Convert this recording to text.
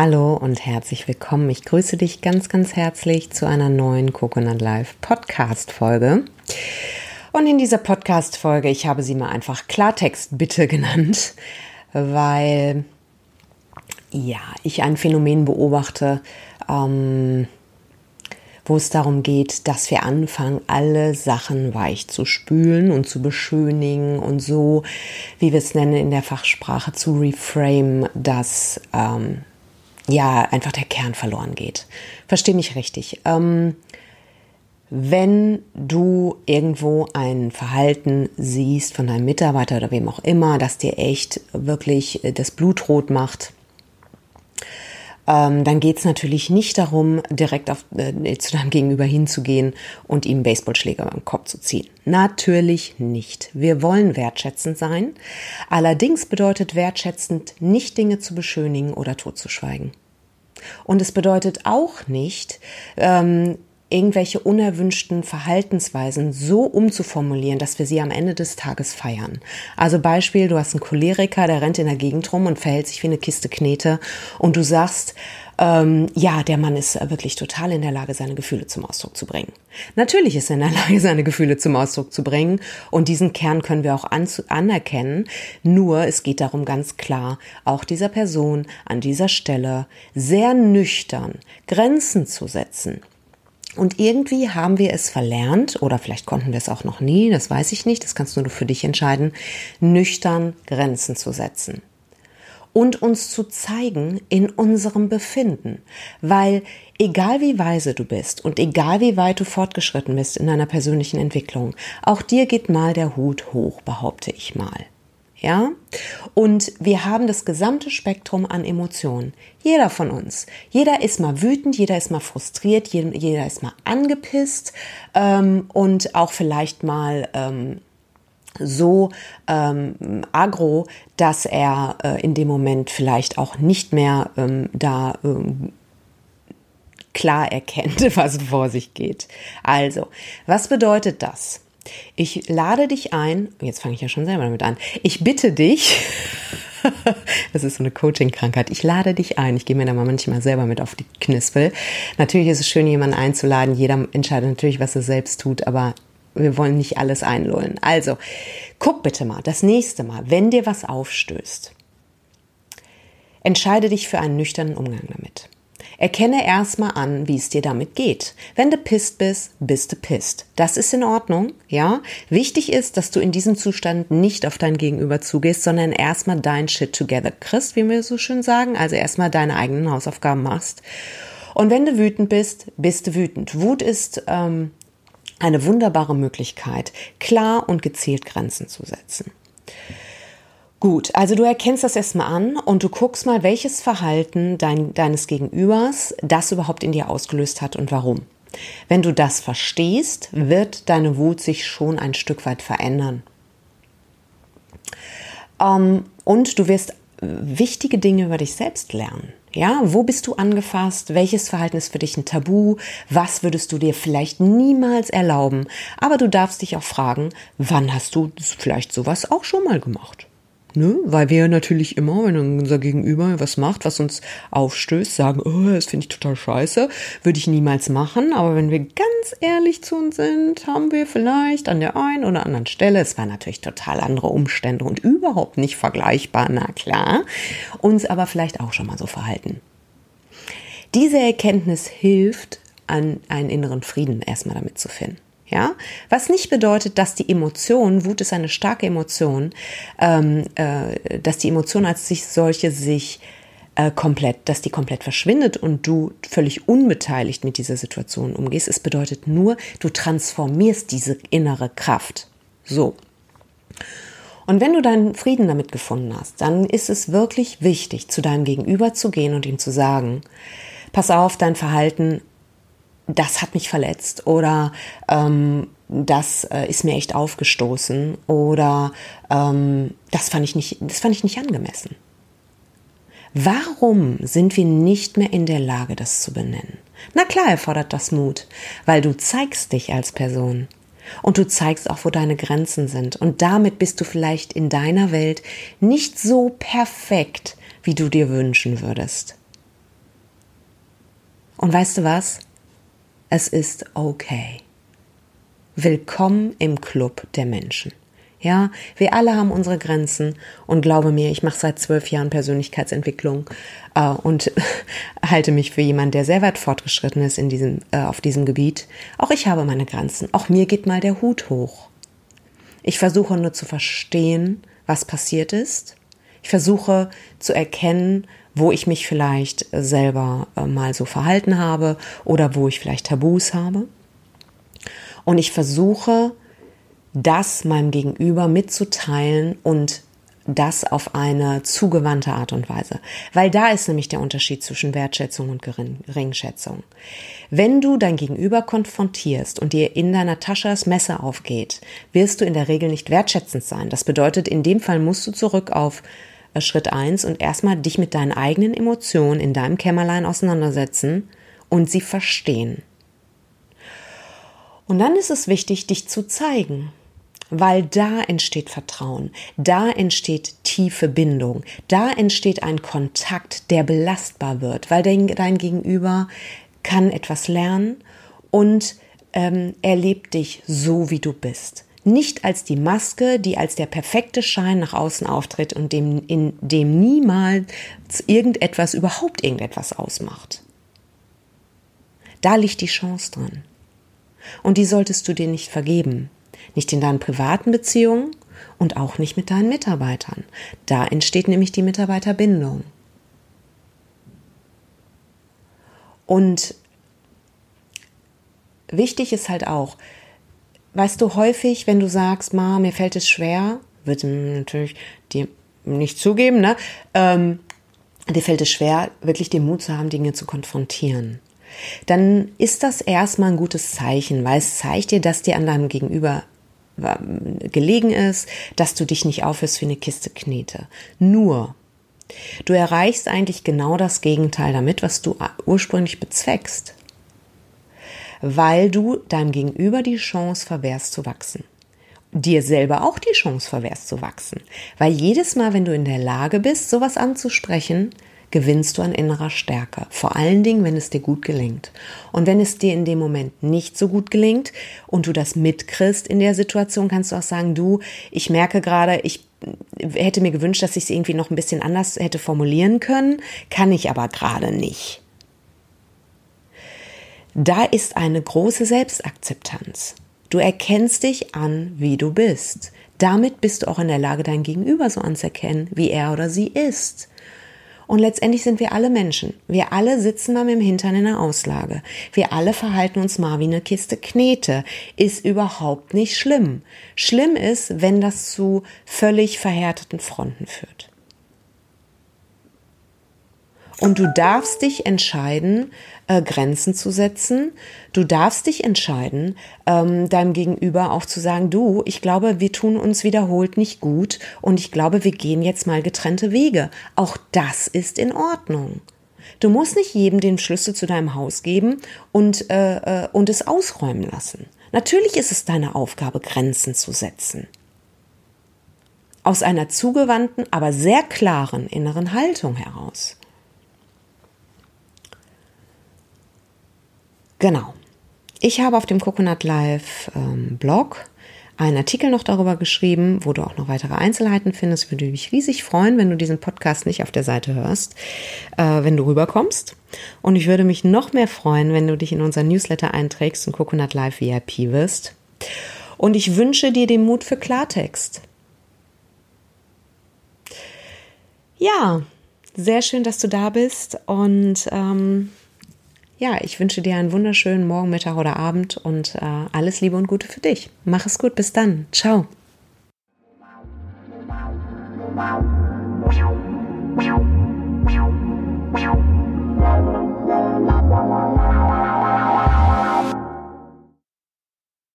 Hallo und herzlich willkommen. Ich grüße dich ganz, ganz herzlich zu einer neuen Coconut Live Podcast Folge. Und in dieser Podcast Folge, ich habe sie mal einfach Klartext bitte genannt, weil ja, ich ein Phänomen beobachte, ähm, wo es darum geht, dass wir anfangen, alle Sachen weich zu spülen und zu beschönigen und so, wie wir es nennen in der Fachsprache, zu reframe, dass ähm, ja einfach der Kern verloren geht. Versteh mich richtig. Ähm, wenn du irgendwo ein Verhalten siehst von deinem Mitarbeiter oder wem auch immer, das dir echt wirklich das Blut rot macht, ähm, dann geht es natürlich nicht darum, direkt auf, äh, zu deinem Gegenüber hinzugehen und ihm Baseballschläger beim Kopf zu ziehen. Natürlich nicht. Wir wollen wertschätzend sein. Allerdings bedeutet wertschätzend nicht Dinge zu beschönigen oder totzuschweigen. Und es bedeutet auch nicht, ähm, irgendwelche unerwünschten Verhaltensweisen so umzuformulieren, dass wir sie am Ende des Tages feiern. Also Beispiel, du hast einen Choleriker, der rennt in der Gegend rum und verhält sich wie eine Kiste Knete und du sagst, ähm, ja, der Mann ist wirklich total in der Lage, seine Gefühle zum Ausdruck zu bringen. Natürlich ist er in der Lage, seine Gefühle zum Ausdruck zu bringen und diesen Kern können wir auch anerkennen. Nur es geht darum ganz klar, auch dieser Person an dieser Stelle sehr nüchtern Grenzen zu setzen. Und irgendwie haben wir es verlernt, oder vielleicht konnten wir es auch noch nie, das weiß ich nicht, das kannst nur du für dich entscheiden, nüchtern Grenzen zu setzen. Und uns zu zeigen in unserem Befinden. Weil egal wie weise du bist und egal wie weit du fortgeschritten bist in deiner persönlichen Entwicklung, auch dir geht mal der Hut hoch, behaupte ich mal. Ja? Und wir haben das gesamte Spektrum an Emotionen. Jeder von uns. Jeder ist mal wütend, jeder ist mal frustriert, jeder ist mal angepisst ähm, und auch vielleicht mal ähm, so ähm, agro, dass er äh, in dem Moment vielleicht auch nicht mehr ähm, da ähm, klar erkennt, was vor sich geht. Also, was bedeutet das? Ich lade dich ein, jetzt fange ich ja schon selber damit an, ich bitte dich, das ist so eine Coaching-Krankheit, ich lade dich ein, ich gehe mir da mal manchmal selber mit auf die Knispel. Natürlich ist es schön, jemanden einzuladen, jeder entscheidet natürlich, was er selbst tut, aber wir wollen nicht alles einlullen. Also, guck bitte mal, das nächste Mal, wenn dir was aufstößt, entscheide dich für einen nüchternen Umgang damit. Erkenne erstmal an, wie es dir damit geht. Wenn du pisst bist, bist du pisst. Das ist in Ordnung, ja. Wichtig ist, dass du in diesem Zustand nicht auf dein Gegenüber zugehst, sondern erstmal dein Shit together kriegst, wie wir so schön sagen. Also erstmal deine eigenen Hausaufgaben machst. Und wenn du wütend bist, bist du wütend. Wut ist ähm, eine wunderbare Möglichkeit, klar und gezielt Grenzen zu setzen. Gut, also du erkennst das erstmal an und du guckst mal, welches Verhalten dein, deines Gegenübers das überhaupt in dir ausgelöst hat und warum. Wenn du das verstehst, wird deine Wut sich schon ein Stück weit verändern. Ähm, und du wirst wichtige Dinge über dich selbst lernen. Ja, wo bist du angefasst? Welches Verhalten ist für dich ein Tabu? Was würdest du dir vielleicht niemals erlauben? Aber du darfst dich auch fragen, wann hast du vielleicht sowas auch schon mal gemacht? Ne? Weil wir natürlich immer, wenn unser Gegenüber was macht, was uns aufstößt, sagen, oh, das finde ich total scheiße, würde ich niemals machen. Aber wenn wir ganz ehrlich zu uns sind, haben wir vielleicht an der einen oder anderen Stelle, es waren natürlich total andere Umstände und überhaupt nicht vergleichbar, na klar, uns aber vielleicht auch schon mal so verhalten. Diese Erkenntnis hilft, an einen inneren Frieden erstmal damit zu finden. Ja, was nicht bedeutet, dass die Emotion, Wut ist eine starke Emotion, ähm, äh, dass die Emotion als sich solche sich äh, komplett, dass die komplett verschwindet und du völlig unbeteiligt mit dieser Situation umgehst. Es bedeutet nur, du transformierst diese innere Kraft. So. Und wenn du deinen Frieden damit gefunden hast, dann ist es wirklich wichtig, zu deinem Gegenüber zu gehen und ihm zu sagen, pass auf, dein Verhalten das hat mich verletzt oder ähm, das äh, ist mir echt aufgestoßen oder ähm, das fand ich nicht, das fand ich nicht angemessen. Warum sind wir nicht mehr in der Lage, das zu benennen? Na klar erfordert das Mut, weil du zeigst dich als Person und du zeigst auch, wo deine Grenzen sind und damit bist du vielleicht in deiner Welt nicht so perfekt, wie du dir wünschen würdest. Und weißt du was? Es ist okay. Willkommen im Club der Menschen. Ja, wir alle haben unsere Grenzen und glaube mir, ich mache seit zwölf Jahren Persönlichkeitsentwicklung äh, und halte mich für jemand, der sehr weit fortgeschritten ist in diesem, äh, auf diesem Gebiet. Auch ich habe meine Grenzen. Auch mir geht mal der Hut hoch. Ich versuche nur zu verstehen, was passiert ist. Ich versuche zu erkennen, wo ich mich vielleicht selber äh, mal so verhalten habe oder wo ich vielleicht Tabus habe. Und ich versuche, das meinem Gegenüber mitzuteilen und das auf eine zugewandte Art und Weise. Weil da ist nämlich der Unterschied zwischen Wertschätzung und Geringschätzung. Wenn du dein Gegenüber konfrontierst und dir in deiner Tasche das Messer aufgeht, wirst du in der Regel nicht wertschätzend sein. Das bedeutet, in dem Fall musst du zurück auf äh, Schritt eins und erstmal dich mit deinen eigenen Emotionen in deinem Kämmerlein auseinandersetzen und sie verstehen. Und dann ist es wichtig, dich zu zeigen weil da entsteht Vertrauen, da entsteht tiefe Bindung, da entsteht ein Kontakt, der belastbar wird, weil dein, dein Gegenüber kann etwas lernen und ähm, erlebt dich so, wie du bist. Nicht als die Maske, die als der perfekte Schein nach außen auftritt und dem, in dem niemals irgendetwas, überhaupt irgendetwas ausmacht. Da liegt die Chance drin. Und die solltest du dir nicht vergeben. Nicht in deinen privaten Beziehungen und auch nicht mit deinen Mitarbeitern. Da entsteht nämlich die Mitarbeiterbindung. Und wichtig ist halt auch, weißt du, häufig, wenn du sagst, Ma, mir fällt es schwer, wird natürlich dir nicht zugeben, ne? Ähm, dir fällt es schwer, wirklich den Mut zu haben, Dinge zu konfrontieren. Dann ist das erstmal ein gutes Zeichen, weil es zeigt dir, dass dir an deinem Gegenüber gelegen ist, dass du dich nicht aufhörst wie eine Kiste Knete. Nur, du erreichst eigentlich genau das Gegenteil damit, was du ursprünglich bezweckst, weil du deinem Gegenüber die Chance verwehrst zu wachsen. Dir selber auch die Chance verwehrst zu wachsen. Weil jedes Mal, wenn du in der Lage bist, sowas anzusprechen, gewinnst du an innerer Stärke. Vor allen Dingen, wenn es dir gut gelingt. Und wenn es dir in dem Moment nicht so gut gelingt und du das mitkriegst in der Situation, kannst du auch sagen, du, ich merke gerade, ich hätte mir gewünscht, dass ich es irgendwie noch ein bisschen anders hätte formulieren können, kann ich aber gerade nicht. Da ist eine große Selbstakzeptanz. Du erkennst dich an, wie du bist. Damit bist du auch in der Lage, dein Gegenüber so anzuerkennen, wie er oder sie ist. Und letztendlich sind wir alle Menschen. Wir alle sitzen mal mit dem Hintern in der Auslage. Wir alle verhalten uns mal wie eine Kiste Knete. Ist überhaupt nicht schlimm. Schlimm ist, wenn das zu völlig verhärteten Fronten führt. Und du darfst dich entscheiden, äh, Grenzen zu setzen. Du darfst dich entscheiden, ähm, deinem Gegenüber auch zu sagen, du, ich glaube, wir tun uns wiederholt nicht gut und ich glaube, wir gehen jetzt mal getrennte Wege. Auch das ist in Ordnung. Du musst nicht jedem den Schlüssel zu deinem Haus geben und, äh, äh, und es ausräumen lassen. Natürlich ist es deine Aufgabe, Grenzen zu setzen. Aus einer zugewandten, aber sehr klaren inneren Haltung heraus. Genau. Ich habe auf dem Coconut Live ähm, Blog einen Artikel noch darüber geschrieben, wo du auch noch weitere Einzelheiten findest. Würde mich riesig freuen, wenn du diesen Podcast nicht auf der Seite hörst, äh, wenn du rüberkommst. Und ich würde mich noch mehr freuen, wenn du dich in unser Newsletter einträgst und Coconut Live VIP wirst. Und ich wünsche dir den Mut für Klartext. Ja, sehr schön, dass du da bist und ähm, ja, ich wünsche dir einen wunderschönen Morgen, Mittag oder Abend und äh, alles Liebe und Gute für dich. Mach es gut, bis dann. Ciao. Wow.